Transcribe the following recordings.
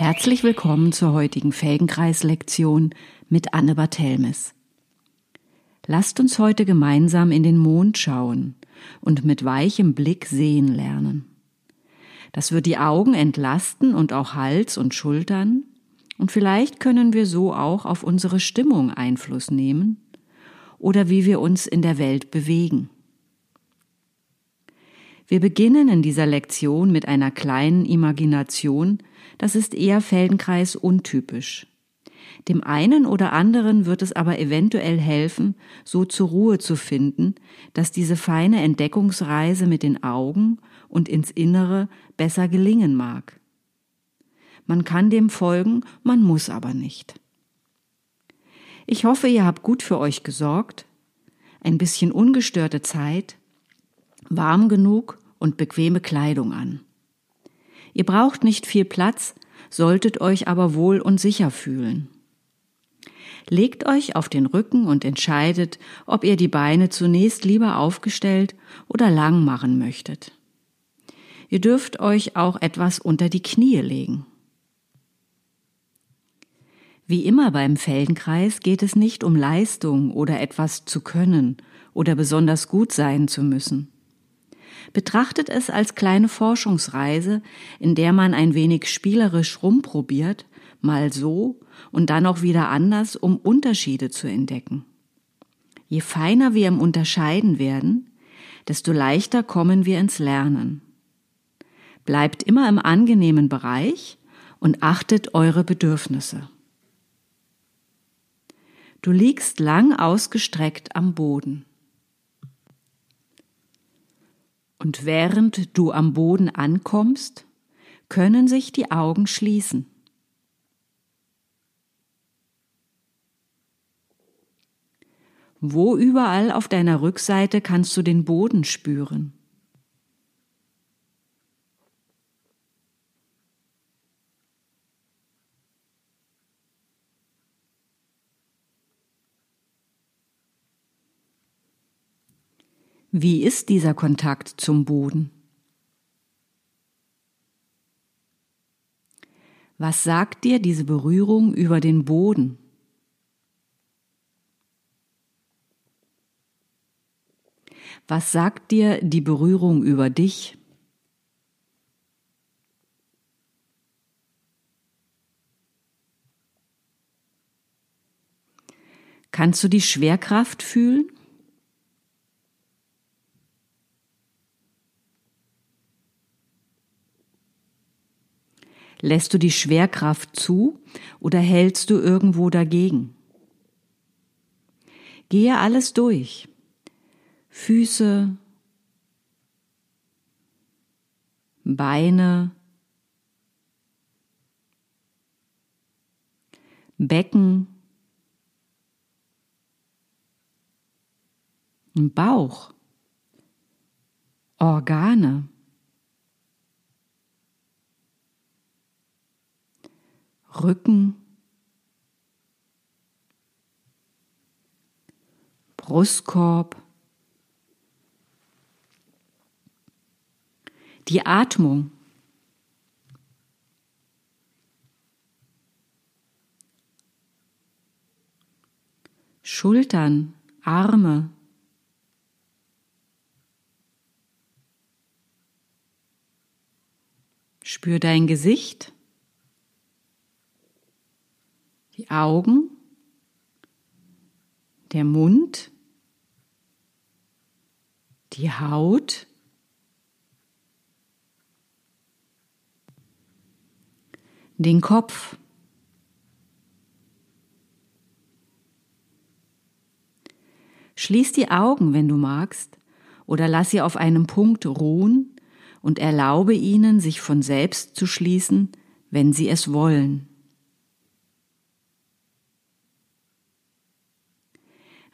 Herzlich willkommen zur heutigen Felgenkreis-Lektion mit Anne Barthelmes. Lasst uns heute gemeinsam in den Mond schauen und mit weichem Blick sehen lernen. Das wird die Augen entlasten und auch Hals und Schultern, und vielleicht können wir so auch auf unsere Stimmung Einfluss nehmen oder wie wir uns in der Welt bewegen. Wir beginnen in dieser Lektion mit einer kleinen Imagination, das ist eher Feldenkreis untypisch. Dem einen oder anderen wird es aber eventuell helfen, so zur Ruhe zu finden, dass diese feine Entdeckungsreise mit den Augen und ins Innere besser gelingen mag. Man kann dem folgen, man muss aber nicht. Ich hoffe, ihr habt gut für euch gesorgt, ein bisschen ungestörte Zeit, warm genug und bequeme Kleidung an. Ihr braucht nicht viel Platz, solltet euch aber wohl und sicher fühlen. Legt euch auf den Rücken und entscheidet, ob ihr die Beine zunächst lieber aufgestellt oder lang machen möchtet. Ihr dürft euch auch etwas unter die Knie legen. Wie immer beim Feldenkreis geht es nicht um Leistung oder etwas zu können oder besonders gut sein zu müssen. Betrachtet es als kleine Forschungsreise, in der man ein wenig spielerisch rumprobiert, mal so und dann auch wieder anders, um Unterschiede zu entdecken. Je feiner wir im Unterscheiden werden, desto leichter kommen wir ins Lernen. Bleibt immer im angenehmen Bereich und achtet eure Bedürfnisse. Du liegst lang ausgestreckt am Boden. Und während du am Boden ankommst, können sich die Augen schließen. Wo überall auf deiner Rückseite kannst du den Boden spüren? Wie ist dieser Kontakt zum Boden? Was sagt dir diese Berührung über den Boden? Was sagt dir die Berührung über dich? Kannst du die Schwerkraft fühlen? Lässt du die Schwerkraft zu oder hältst du irgendwo dagegen? Gehe alles durch. Füße, Beine, Becken, Bauch, Organe. Rücken, Brustkorb, die Atmung. Schultern, Arme. Spür dein Gesicht die Augen, der Mund, die Haut, den Kopf. Schließ die Augen, wenn du magst, oder lass sie auf einem Punkt ruhen und erlaube ihnen, sich von selbst zu schließen, wenn sie es wollen.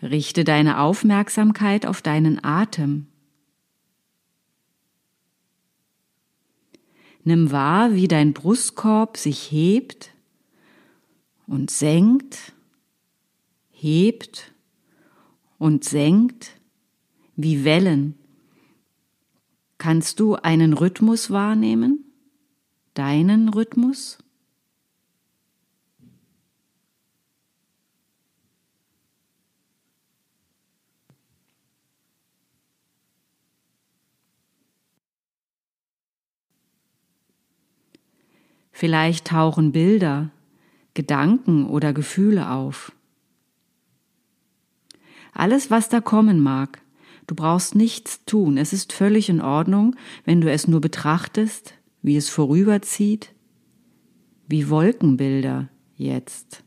Richte deine Aufmerksamkeit auf deinen Atem. Nimm wahr, wie dein Brustkorb sich hebt und senkt, hebt und senkt wie Wellen. Kannst du einen Rhythmus wahrnehmen? Deinen Rhythmus? Vielleicht tauchen Bilder, Gedanken oder Gefühle auf. Alles, was da kommen mag, du brauchst nichts tun. Es ist völlig in Ordnung, wenn du es nur betrachtest, wie es vorüberzieht, wie Wolkenbilder jetzt.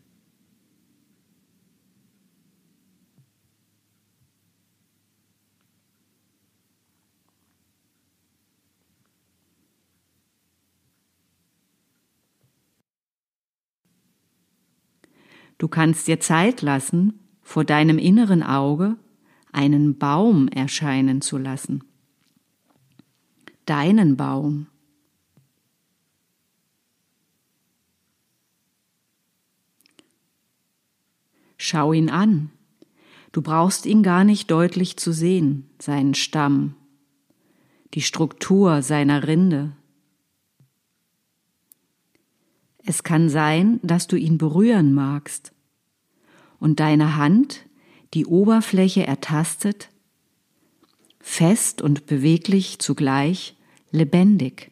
Du kannst dir Zeit lassen, vor deinem inneren Auge einen Baum erscheinen zu lassen. Deinen Baum. Schau ihn an. Du brauchst ihn gar nicht deutlich zu sehen, seinen Stamm, die Struktur seiner Rinde. Es kann sein, dass du ihn berühren magst und deine Hand die Oberfläche ertastet, fest und beweglich zugleich, lebendig.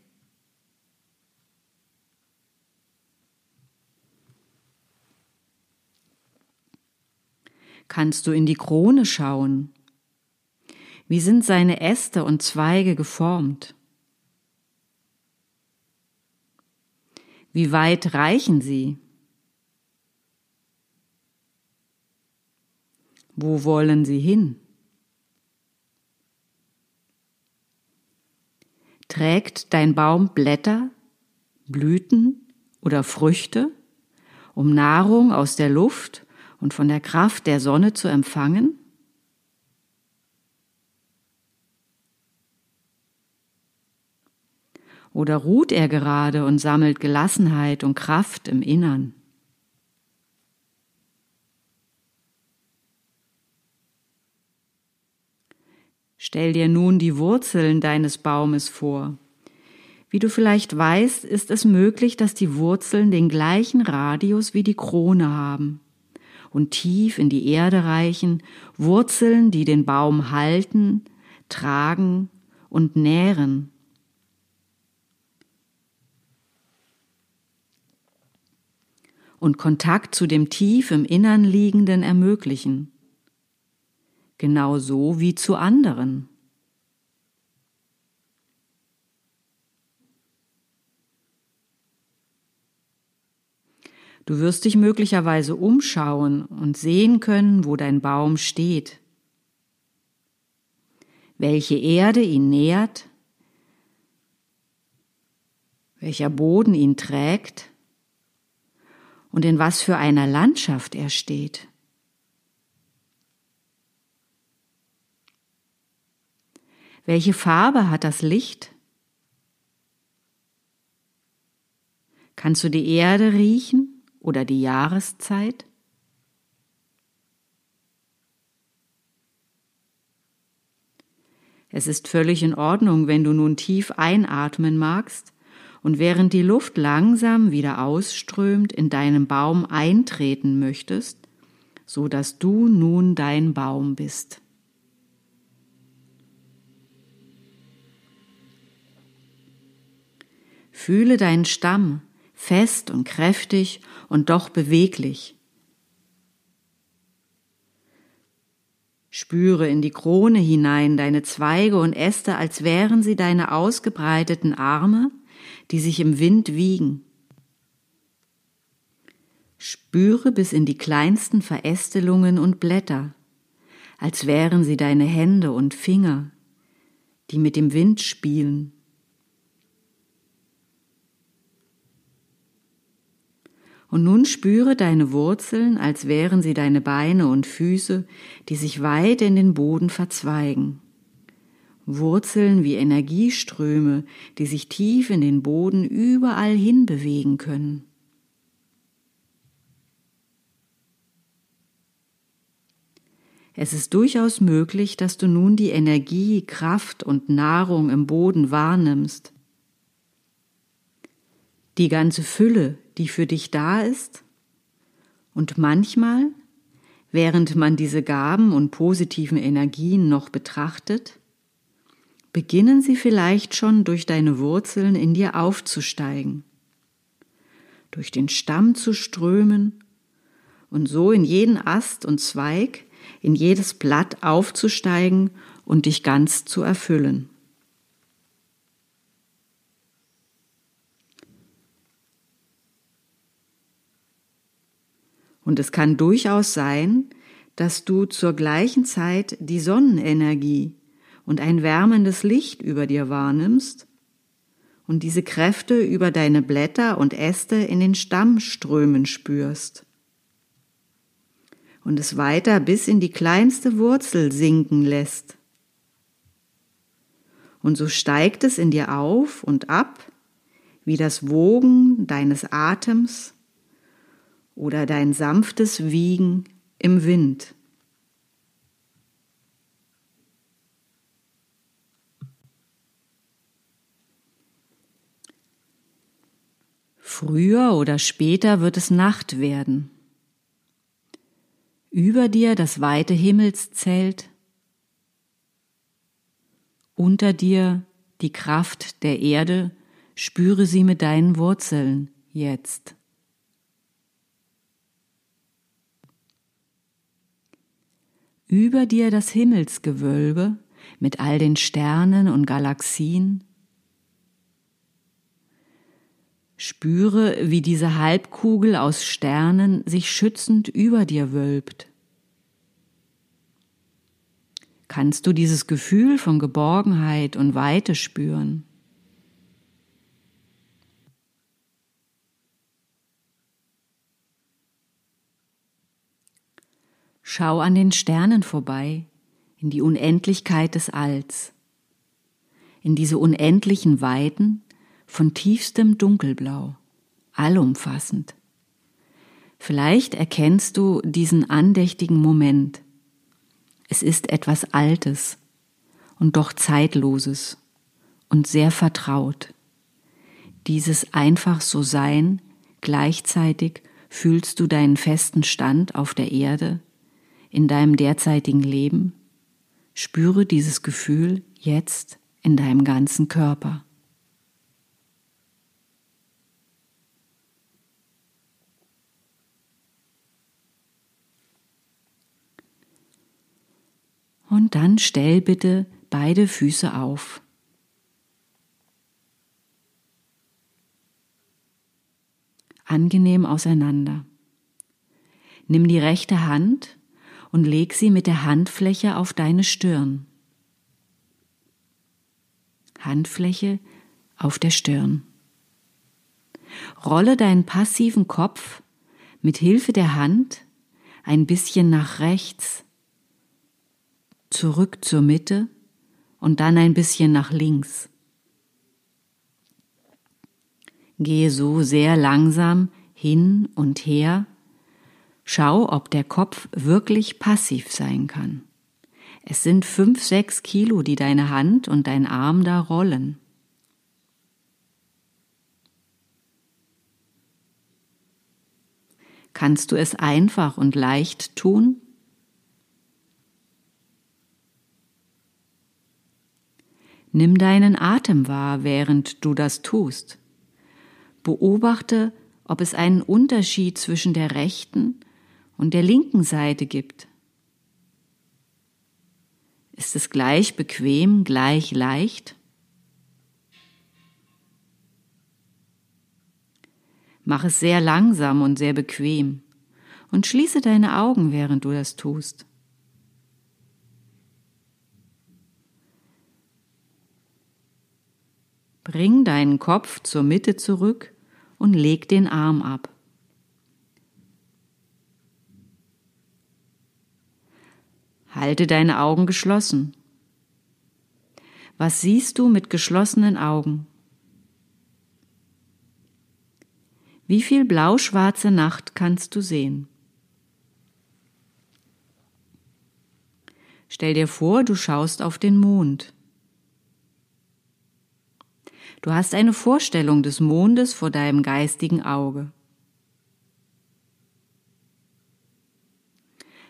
Kannst du in die Krone schauen? Wie sind seine Äste und Zweige geformt? Wie weit reichen sie? Wo wollen sie hin? Trägt dein Baum Blätter, Blüten oder Früchte, um Nahrung aus der Luft und von der Kraft der Sonne zu empfangen? Oder ruht er gerade und sammelt Gelassenheit und Kraft im Innern? Stell dir nun die Wurzeln deines Baumes vor. Wie du vielleicht weißt, ist es möglich, dass die Wurzeln den gleichen Radius wie die Krone haben und tief in die Erde reichen, Wurzeln, die den Baum halten, tragen und nähren. Und Kontakt zu dem tief im Innern liegenden ermöglichen. Genauso wie zu anderen. Du wirst dich möglicherweise umschauen und sehen können, wo dein Baum steht, welche Erde ihn nährt, welcher Boden ihn trägt und in was für einer Landschaft er steht. Welche Farbe hat das Licht? Kannst du die Erde riechen oder die Jahreszeit? Es ist völlig in Ordnung, wenn du nun tief einatmen magst und während die Luft langsam wieder ausströmt in deinen Baum eintreten möchtest, so dass du nun dein Baum bist. Fühle deinen Stamm, fest und kräftig und doch beweglich. Spüre in die Krone hinein deine Zweige und Äste, als wären sie deine ausgebreiteten Arme, die sich im Wind wiegen. Spüre bis in die kleinsten Verästelungen und Blätter, als wären sie deine Hände und Finger, die mit dem Wind spielen. Und nun spüre deine Wurzeln, als wären sie deine Beine und Füße, die sich weit in den Boden verzweigen. Wurzeln wie Energieströme, die sich tief in den Boden überall hin bewegen können. Es ist durchaus möglich, dass du nun die Energie, Kraft und Nahrung im Boden wahrnimmst. Die ganze Fülle, die für dich da ist. Und manchmal, während man diese Gaben und positiven Energien noch betrachtet, beginnen sie vielleicht schon durch deine Wurzeln in dir aufzusteigen. durch den Stamm zu strömen und so in jeden Ast und Zweig, in jedes Blatt aufzusteigen und dich ganz zu erfüllen. Und es kann durchaus sein, dass du zur gleichen Zeit die Sonnenenergie und ein wärmendes Licht über dir wahrnimmst und diese Kräfte über deine Blätter und Äste in den Stamm strömen spürst und es weiter bis in die kleinste Wurzel sinken lässt. Und so steigt es in dir auf und ab, wie das Wogen deines Atems oder dein sanftes Wiegen im Wind. Früher oder später wird es Nacht werden. Über dir das weite Himmelszelt, unter dir die Kraft der Erde, spüre sie mit deinen Wurzeln jetzt. Über dir das Himmelsgewölbe mit all den Sternen und Galaxien. Spüre, wie diese Halbkugel aus Sternen sich schützend über dir wölbt. Kannst du dieses Gefühl von Geborgenheit und Weite spüren? Schau an den Sternen vorbei, in die Unendlichkeit des Alls, in diese unendlichen Weiten von tiefstem Dunkelblau, allumfassend. Vielleicht erkennst du diesen andächtigen Moment. Es ist etwas Altes und doch Zeitloses und sehr vertraut. Dieses einfach so sein, gleichzeitig fühlst du deinen festen Stand auf der Erde in deinem derzeitigen Leben, spüre dieses Gefühl jetzt in deinem ganzen Körper. Und dann stell bitte beide Füße auf. Angenehm auseinander. Nimm die rechte Hand und leg sie mit der Handfläche auf deine Stirn. Handfläche auf der Stirn. Rolle deinen passiven Kopf mit Hilfe der Hand ein bisschen nach rechts, zurück zur Mitte und dann ein bisschen nach links. Gehe so sehr langsam hin und her Schau, ob der Kopf wirklich passiv sein kann. Es sind fünf, sechs Kilo, die deine Hand und dein Arm da rollen. Kannst du es einfach und leicht tun? Nimm deinen Atem wahr, während du das tust. Beobachte, ob es einen Unterschied zwischen der rechten und der linken Seite gibt. Ist es gleich bequem, gleich leicht? Mach es sehr langsam und sehr bequem und schließe deine Augen, während du das tust. Bring deinen Kopf zur Mitte zurück und leg den Arm ab. Halte deine Augen geschlossen. Was siehst du mit geschlossenen Augen? Wie viel blau-schwarze Nacht kannst du sehen? Stell dir vor, du schaust auf den Mond. Du hast eine Vorstellung des Mondes vor deinem geistigen Auge.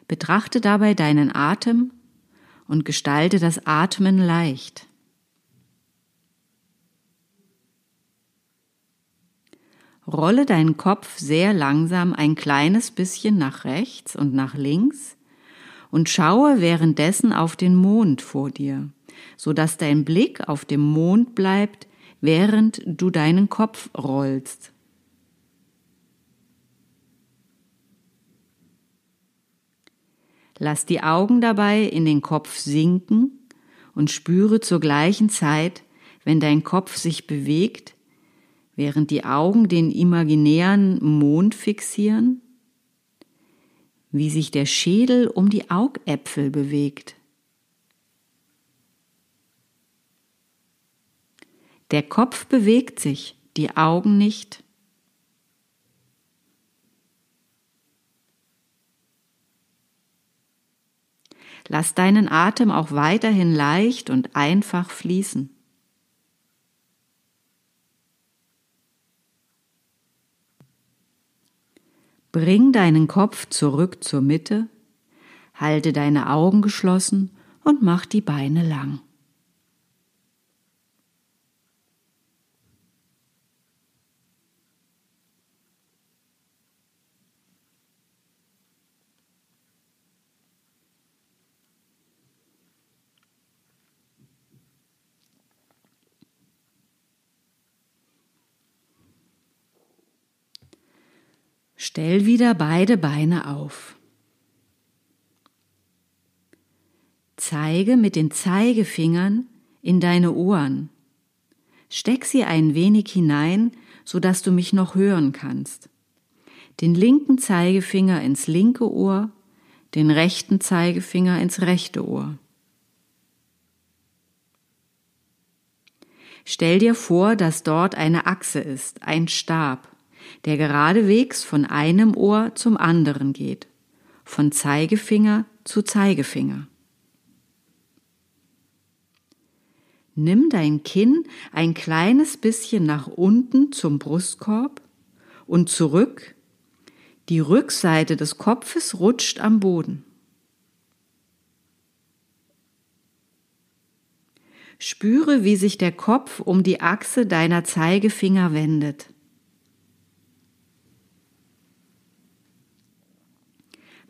Betrachte dabei deinen Atem und gestalte das Atmen leicht. Rolle deinen Kopf sehr langsam ein kleines bisschen nach rechts und nach links und schaue währenddessen auf den Mond vor dir, so dass dein Blick auf dem Mond bleibt, während du deinen Kopf rollst. Lass die Augen dabei in den Kopf sinken und spüre zur gleichen Zeit, wenn dein Kopf sich bewegt, während die Augen den imaginären Mond fixieren, wie sich der Schädel um die Augäpfel bewegt. Der Kopf bewegt sich, die Augen nicht. Lass deinen Atem auch weiterhin leicht und einfach fließen. Bring deinen Kopf zurück zur Mitte, halte deine Augen geschlossen und mach die Beine lang. Stell wieder beide Beine auf. Zeige mit den Zeigefingern in deine Ohren. Steck sie ein wenig hinein, so dass du mich noch hören kannst. Den linken Zeigefinger ins linke Ohr, den rechten Zeigefinger ins rechte Ohr. Stell dir vor, dass dort eine Achse ist, ein Stab der geradewegs von einem Ohr zum anderen geht, von Zeigefinger zu Zeigefinger. Nimm dein Kinn ein kleines bisschen nach unten zum Brustkorb und zurück. Die Rückseite des Kopfes rutscht am Boden. Spüre, wie sich der Kopf um die Achse deiner Zeigefinger wendet.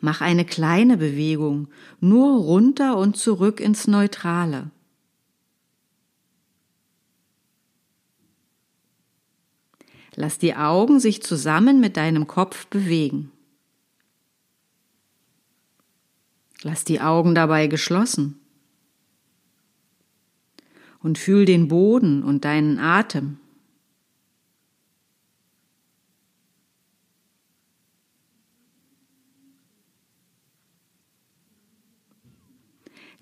Mach eine kleine Bewegung, nur runter und zurück ins Neutrale. Lass die Augen sich zusammen mit deinem Kopf bewegen. Lass die Augen dabei geschlossen. Und fühl den Boden und deinen Atem.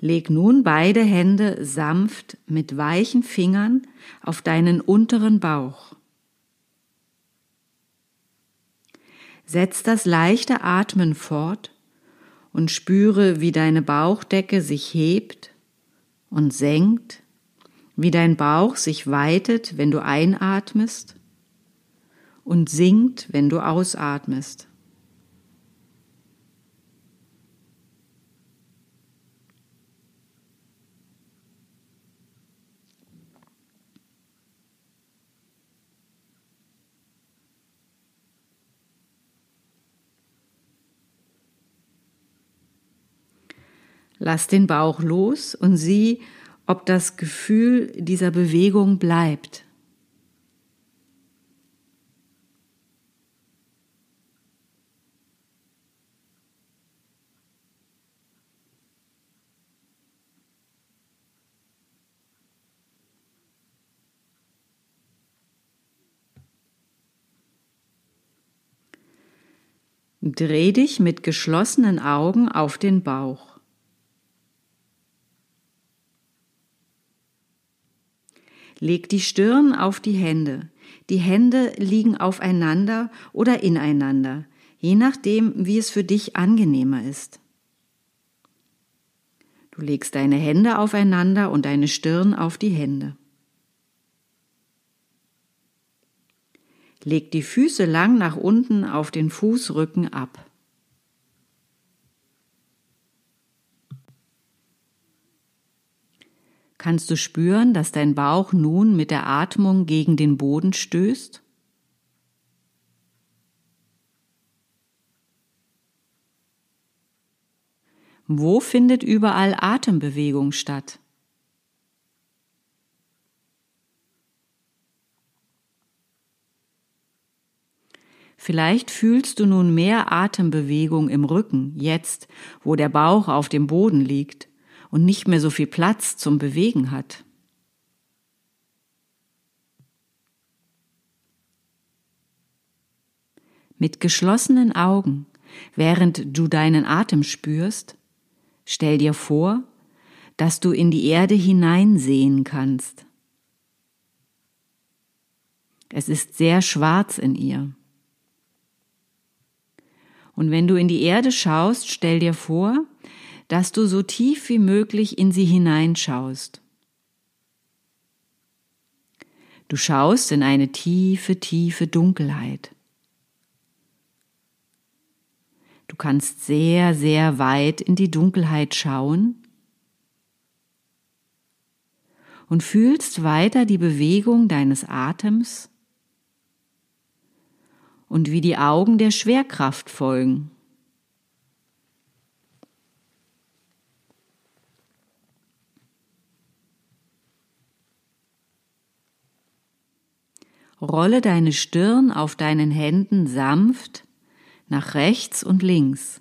Leg nun beide Hände sanft mit weichen Fingern auf deinen unteren Bauch. Setz das leichte Atmen fort und spüre, wie deine Bauchdecke sich hebt und senkt, wie dein Bauch sich weitet, wenn du einatmest und sinkt, wenn du ausatmest. Lass den Bauch los und sieh, ob das Gefühl dieser Bewegung bleibt. Dreh dich mit geschlossenen Augen auf den Bauch. Leg die Stirn auf die Hände. Die Hände liegen aufeinander oder ineinander, je nachdem, wie es für dich angenehmer ist. Du legst deine Hände aufeinander und deine Stirn auf die Hände. Leg die Füße lang nach unten auf den Fußrücken ab. Kannst du spüren, dass dein Bauch nun mit der Atmung gegen den Boden stößt? Wo findet überall Atembewegung statt? Vielleicht fühlst du nun mehr Atembewegung im Rücken, jetzt, wo der Bauch auf dem Boden liegt und nicht mehr so viel Platz zum Bewegen hat. Mit geschlossenen Augen, während du deinen Atem spürst, stell dir vor, dass du in die Erde hineinsehen kannst. Es ist sehr schwarz in ihr. Und wenn du in die Erde schaust, stell dir vor, dass du so tief wie möglich in sie hineinschaust. Du schaust in eine tiefe, tiefe Dunkelheit. Du kannst sehr, sehr weit in die Dunkelheit schauen und fühlst weiter die Bewegung deines Atems und wie die Augen der Schwerkraft folgen. Rolle deine Stirn auf deinen Händen sanft nach rechts und links.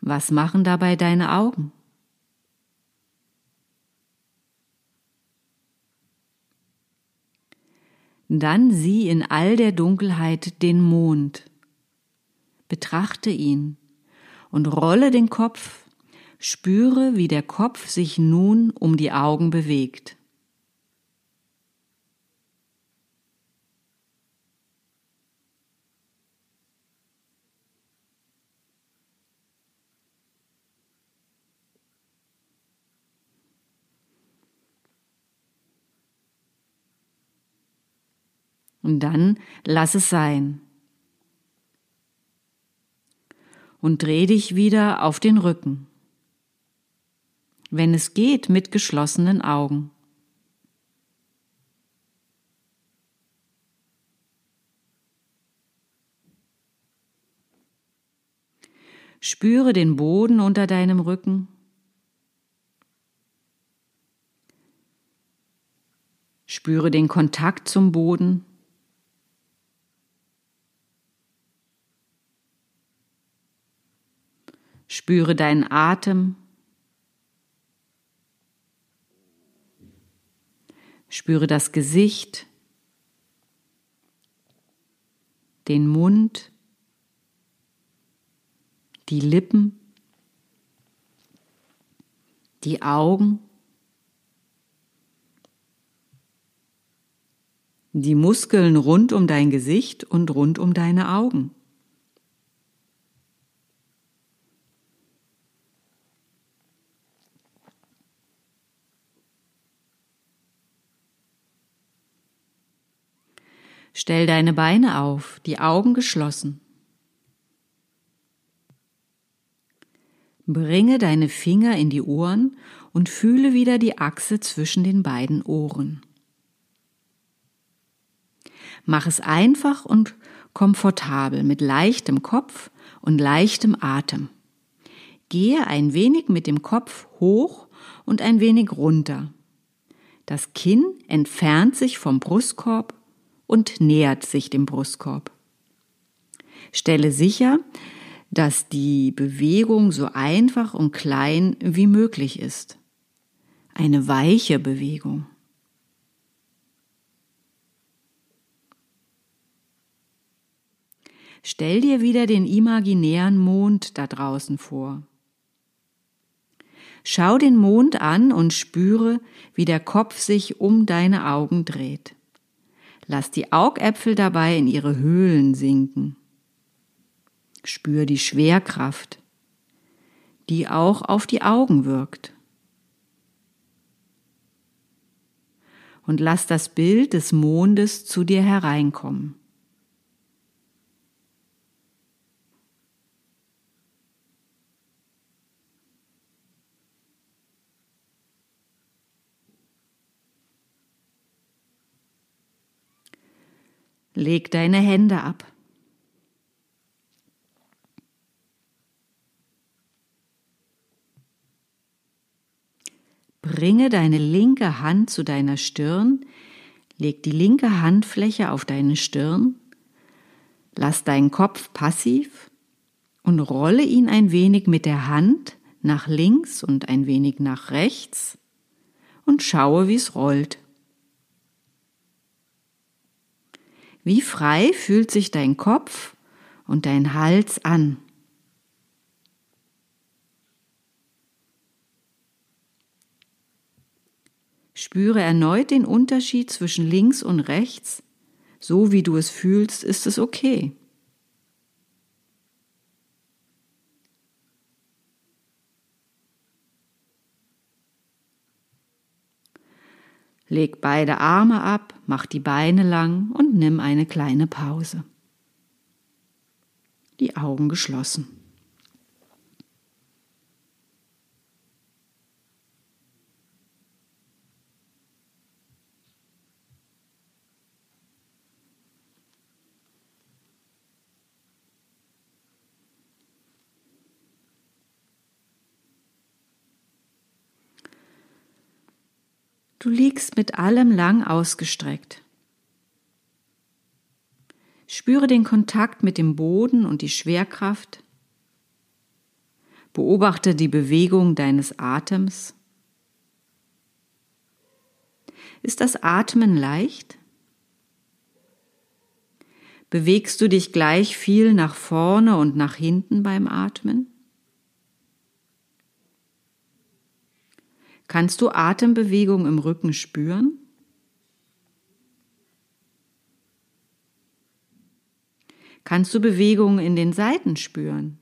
Was machen dabei deine Augen? Dann sieh in all der Dunkelheit den Mond. Betrachte ihn und rolle den Kopf, spüre, wie der Kopf sich nun um die Augen bewegt. Und dann lass es sein. Und dreh dich wieder auf den Rücken. Wenn es geht, mit geschlossenen Augen. Spüre den Boden unter deinem Rücken. Spüre den Kontakt zum Boden. Spüre deinen Atem. Spüre das Gesicht, den Mund, die Lippen, die Augen, die Muskeln rund um dein Gesicht und rund um deine Augen. Stell deine Beine auf, die Augen geschlossen. Bringe deine Finger in die Ohren und fühle wieder die Achse zwischen den beiden Ohren. Mach es einfach und komfortabel mit leichtem Kopf und leichtem Atem. Gehe ein wenig mit dem Kopf hoch und ein wenig runter. Das Kinn entfernt sich vom Brustkorb und nähert sich dem Brustkorb. Stelle sicher, dass die Bewegung so einfach und klein wie möglich ist. Eine weiche Bewegung. Stell dir wieder den imaginären Mond da draußen vor. Schau den Mond an und spüre, wie der Kopf sich um deine Augen dreht. Lass die Augäpfel dabei in ihre Höhlen sinken. Spür die Schwerkraft, die auch auf die Augen wirkt. Und lass das Bild des Mondes zu dir hereinkommen. Leg deine Hände ab. Bringe deine linke Hand zu deiner Stirn, leg die linke Handfläche auf deine Stirn, lass deinen Kopf passiv und rolle ihn ein wenig mit der Hand nach links und ein wenig nach rechts und schaue, wie es rollt. Wie frei fühlt sich dein Kopf und dein Hals an? Spüre erneut den Unterschied zwischen links und rechts. So wie du es fühlst, ist es okay. Leg beide Arme ab, mach die Beine lang und nimm eine kleine Pause. Die Augen geschlossen. Du liegst mit allem lang ausgestreckt. Spüre den Kontakt mit dem Boden und die Schwerkraft. Beobachte die Bewegung deines Atems. Ist das Atmen leicht? Bewegst du dich gleich viel nach vorne und nach hinten beim Atmen? Kannst du Atembewegung im Rücken spüren? Kannst du Bewegungen in den Seiten spüren?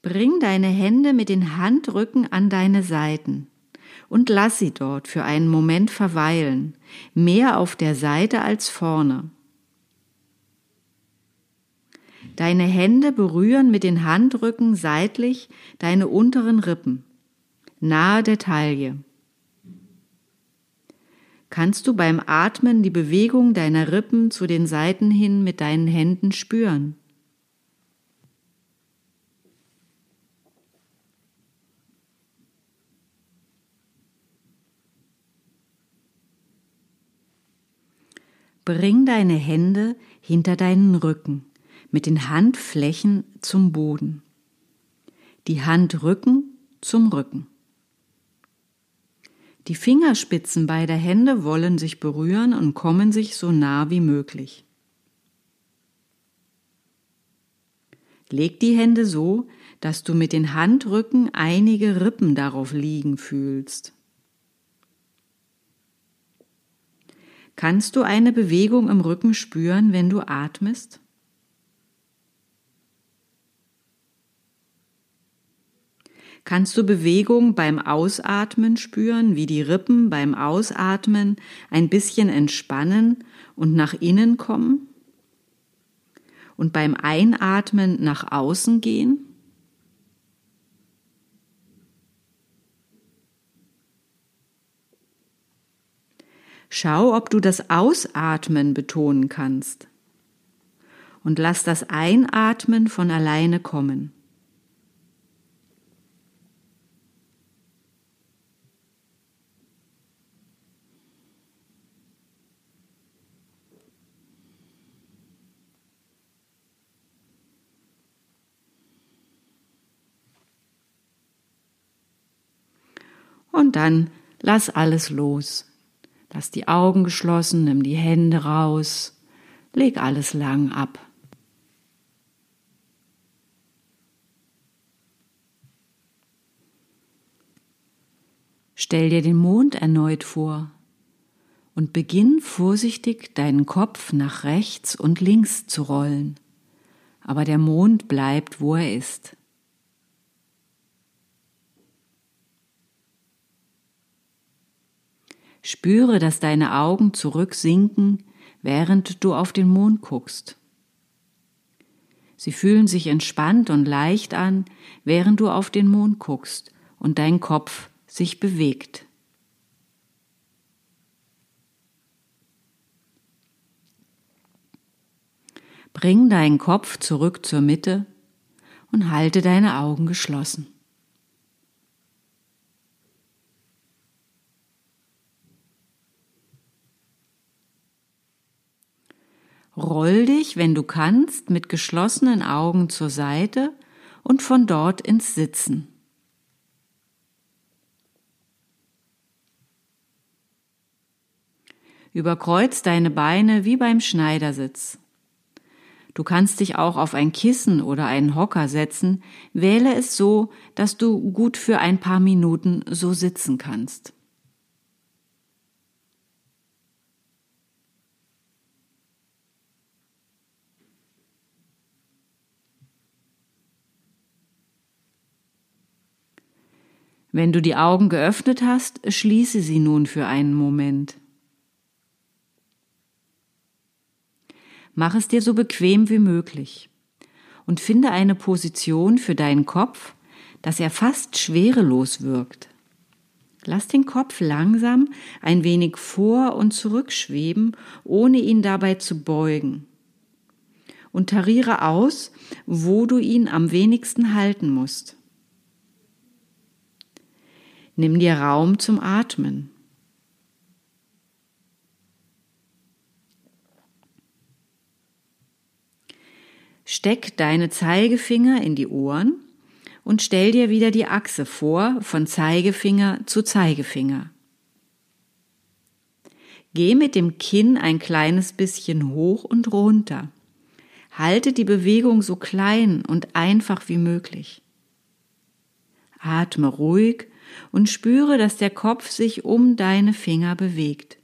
Bring deine Hände mit den Handrücken an deine Seiten und lass sie dort für einen Moment verweilen, mehr auf der Seite als vorne. Deine Hände berühren mit den Handrücken seitlich deine unteren Rippen, nahe der Taille. Kannst du beim Atmen die Bewegung deiner Rippen zu den Seiten hin mit deinen Händen spüren? Bring deine Hände hinter deinen Rücken mit den Handflächen zum Boden, die Handrücken zum Rücken. Die Fingerspitzen beider Hände wollen sich berühren und kommen sich so nah wie möglich. Leg die Hände so, dass du mit den Handrücken einige Rippen darauf liegen fühlst. Kannst du eine Bewegung im Rücken spüren, wenn du atmest? Kannst du Bewegung beim Ausatmen spüren, wie die Rippen beim Ausatmen ein bisschen entspannen und nach innen kommen? Und beim Einatmen nach außen gehen? Schau, ob du das Ausatmen betonen kannst. Und lass das Einatmen von alleine kommen. Und dann lass alles los. Lass die Augen geschlossen, nimm die Hände raus, leg alles lang ab. Stell dir den Mond erneut vor und beginn vorsichtig deinen Kopf nach rechts und links zu rollen, aber der Mond bleibt, wo er ist. Spüre, dass deine Augen zurücksinken, während du auf den Mond guckst. Sie fühlen sich entspannt und leicht an, während du auf den Mond guckst und dein Kopf sich bewegt. Bring deinen Kopf zurück zur Mitte und halte deine Augen geschlossen. Roll dich, wenn du kannst, mit geschlossenen Augen zur Seite und von dort ins Sitzen. Überkreuz deine Beine wie beim Schneidersitz. Du kannst dich auch auf ein Kissen oder einen Hocker setzen, wähle es so, dass du gut für ein paar Minuten so sitzen kannst. Wenn du die Augen geöffnet hast, schließe sie nun für einen Moment. Mach es dir so bequem wie möglich und finde eine Position für deinen Kopf, dass er fast schwerelos wirkt. Lass den Kopf langsam ein wenig vor und zurück schweben, ohne ihn dabei zu beugen. Und tariere aus, wo du ihn am wenigsten halten musst. Nimm dir Raum zum Atmen. Steck deine Zeigefinger in die Ohren und stell dir wieder die Achse vor von Zeigefinger zu Zeigefinger. Geh mit dem Kinn ein kleines bisschen hoch und runter. Halte die Bewegung so klein und einfach wie möglich. Atme ruhig und spüre, dass der Kopf sich um deine Finger bewegt.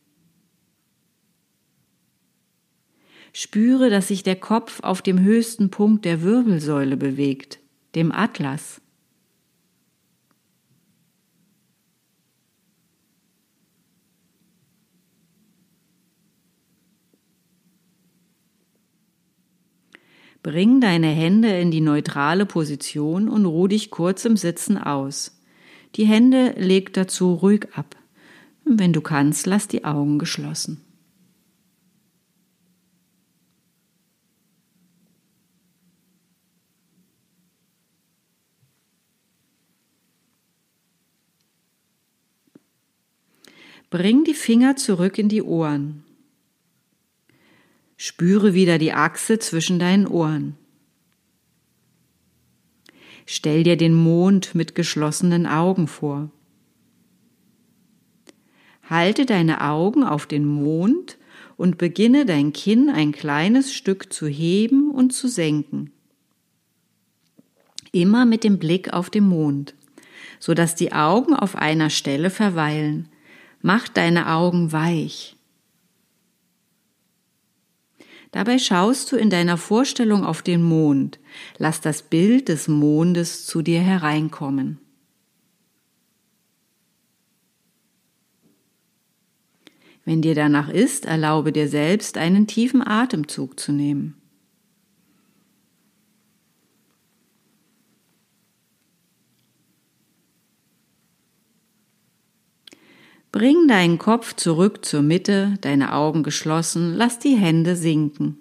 Spüre, dass sich der Kopf auf dem höchsten Punkt der Wirbelsäule bewegt, dem Atlas. Bring deine Hände in die neutrale Position und ruh dich kurz im Sitzen aus. Die Hände leg dazu ruhig ab. Wenn du kannst, lass die Augen geschlossen. Bring die Finger zurück in die Ohren. Spüre wieder die Achse zwischen deinen Ohren. Stell dir den Mond mit geschlossenen Augen vor. Halte deine Augen auf den Mond und beginne dein Kinn ein kleines Stück zu heben und zu senken. Immer mit dem Blick auf den Mond, so dass die Augen auf einer Stelle verweilen. Mach deine Augen weich. Dabei schaust du in deiner Vorstellung auf den Mond. Lass das Bild des Mondes zu dir hereinkommen. Wenn dir danach ist, erlaube dir selbst einen tiefen Atemzug zu nehmen. Bring deinen Kopf zurück zur Mitte, deine Augen geschlossen, lass die Hände sinken.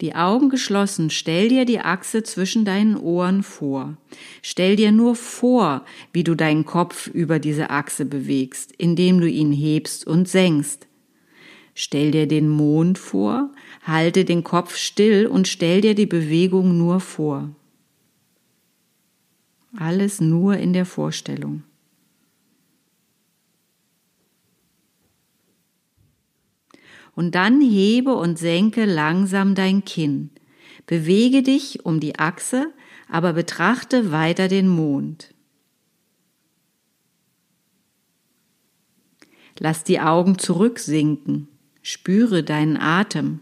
Die Augen geschlossen, stell dir die Achse zwischen deinen Ohren vor. Stell dir nur vor, wie du deinen Kopf über diese Achse bewegst, indem du ihn hebst und senkst. Stell dir den Mond vor, halte den Kopf still und stell dir die Bewegung nur vor. Alles nur in der Vorstellung. Und dann hebe und senke langsam dein Kinn. Bewege dich um die Achse, aber betrachte weiter den Mond. Lass die Augen zurücksinken. Spüre deinen Atem.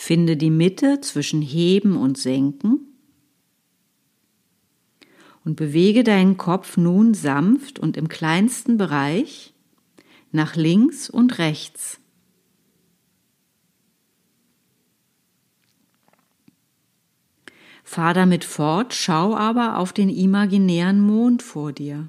Finde die Mitte zwischen Heben und Senken und bewege deinen Kopf nun sanft und im kleinsten Bereich nach links und rechts. Fahr damit fort, schau aber auf den imaginären Mond vor dir.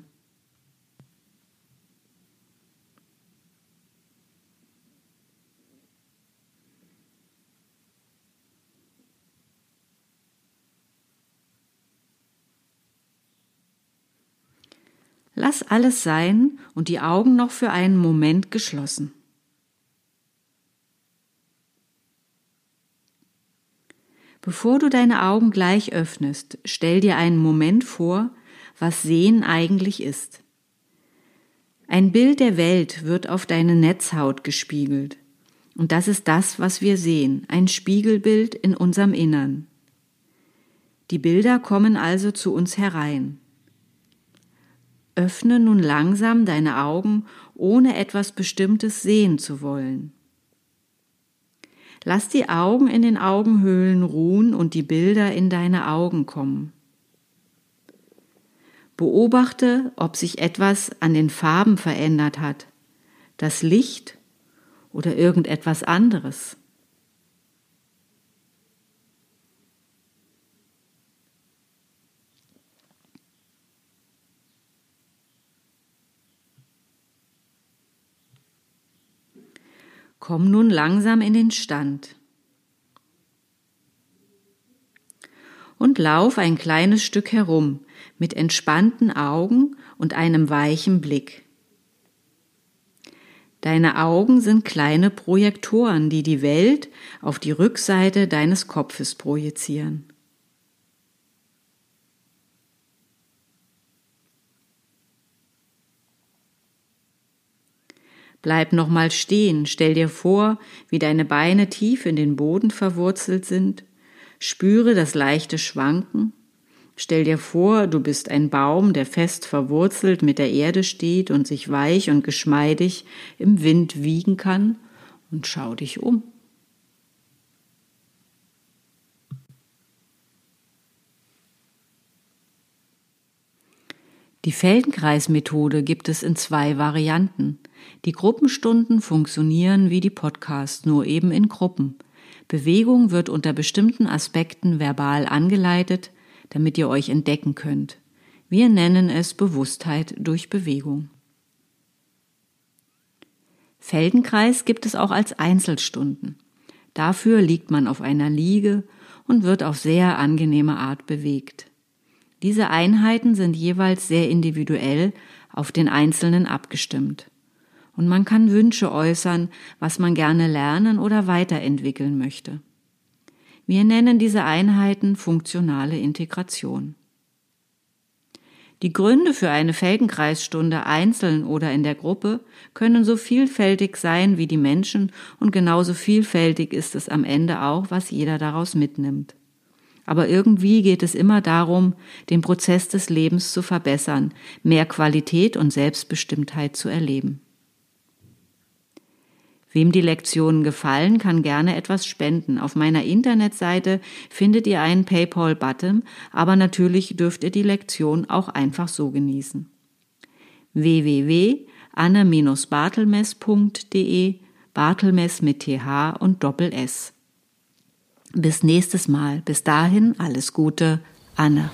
Lass alles sein und die Augen noch für einen Moment geschlossen. Bevor du deine Augen gleich öffnest, stell dir einen Moment vor, was Sehen eigentlich ist. Ein Bild der Welt wird auf deine Netzhaut gespiegelt. Und das ist das, was wir sehen, ein Spiegelbild in unserem Innern. Die Bilder kommen also zu uns herein. Öffne nun langsam deine Augen, ohne etwas Bestimmtes sehen zu wollen. Lass die Augen in den Augenhöhlen ruhen und die Bilder in deine Augen kommen. Beobachte, ob sich etwas an den Farben verändert hat, das Licht oder irgendetwas anderes. Komm nun langsam in den Stand. Und lauf ein kleines Stück herum mit entspannten Augen und einem weichen Blick. Deine Augen sind kleine Projektoren, die die Welt auf die Rückseite deines Kopfes projizieren. Bleib nochmal stehen, stell dir vor, wie deine Beine tief in den Boden verwurzelt sind, spüre das leichte Schwanken, stell dir vor, du bist ein Baum, der fest verwurzelt mit der Erde steht und sich weich und geschmeidig im Wind wiegen kann, und schau dich um. Die Feldenkreismethode gibt es in zwei Varianten. Die Gruppenstunden funktionieren wie die Podcasts, nur eben in Gruppen. Bewegung wird unter bestimmten Aspekten verbal angeleitet, damit ihr euch entdecken könnt. Wir nennen es Bewusstheit durch Bewegung. Feldenkreis gibt es auch als Einzelstunden. Dafür liegt man auf einer Liege und wird auf sehr angenehme Art bewegt. Diese Einheiten sind jeweils sehr individuell auf den Einzelnen abgestimmt. Und man kann Wünsche äußern, was man gerne lernen oder weiterentwickeln möchte. Wir nennen diese Einheiten funktionale Integration. Die Gründe für eine Felgenkreisstunde einzeln oder in der Gruppe können so vielfältig sein wie die Menschen und genauso vielfältig ist es am Ende auch, was jeder daraus mitnimmt. Aber irgendwie geht es immer darum, den Prozess des Lebens zu verbessern, mehr Qualität und Selbstbestimmtheit zu erleben. Wem die Lektionen gefallen, kann gerne etwas spenden. Auf meiner Internetseite findet ihr einen PayPal-Button, aber natürlich dürft ihr die Lektion auch einfach so genießen. www.anne-bartelmess.de Bartelmess mit TH und Doppel S. Bis nächstes Mal. Bis dahin alles Gute, Anne.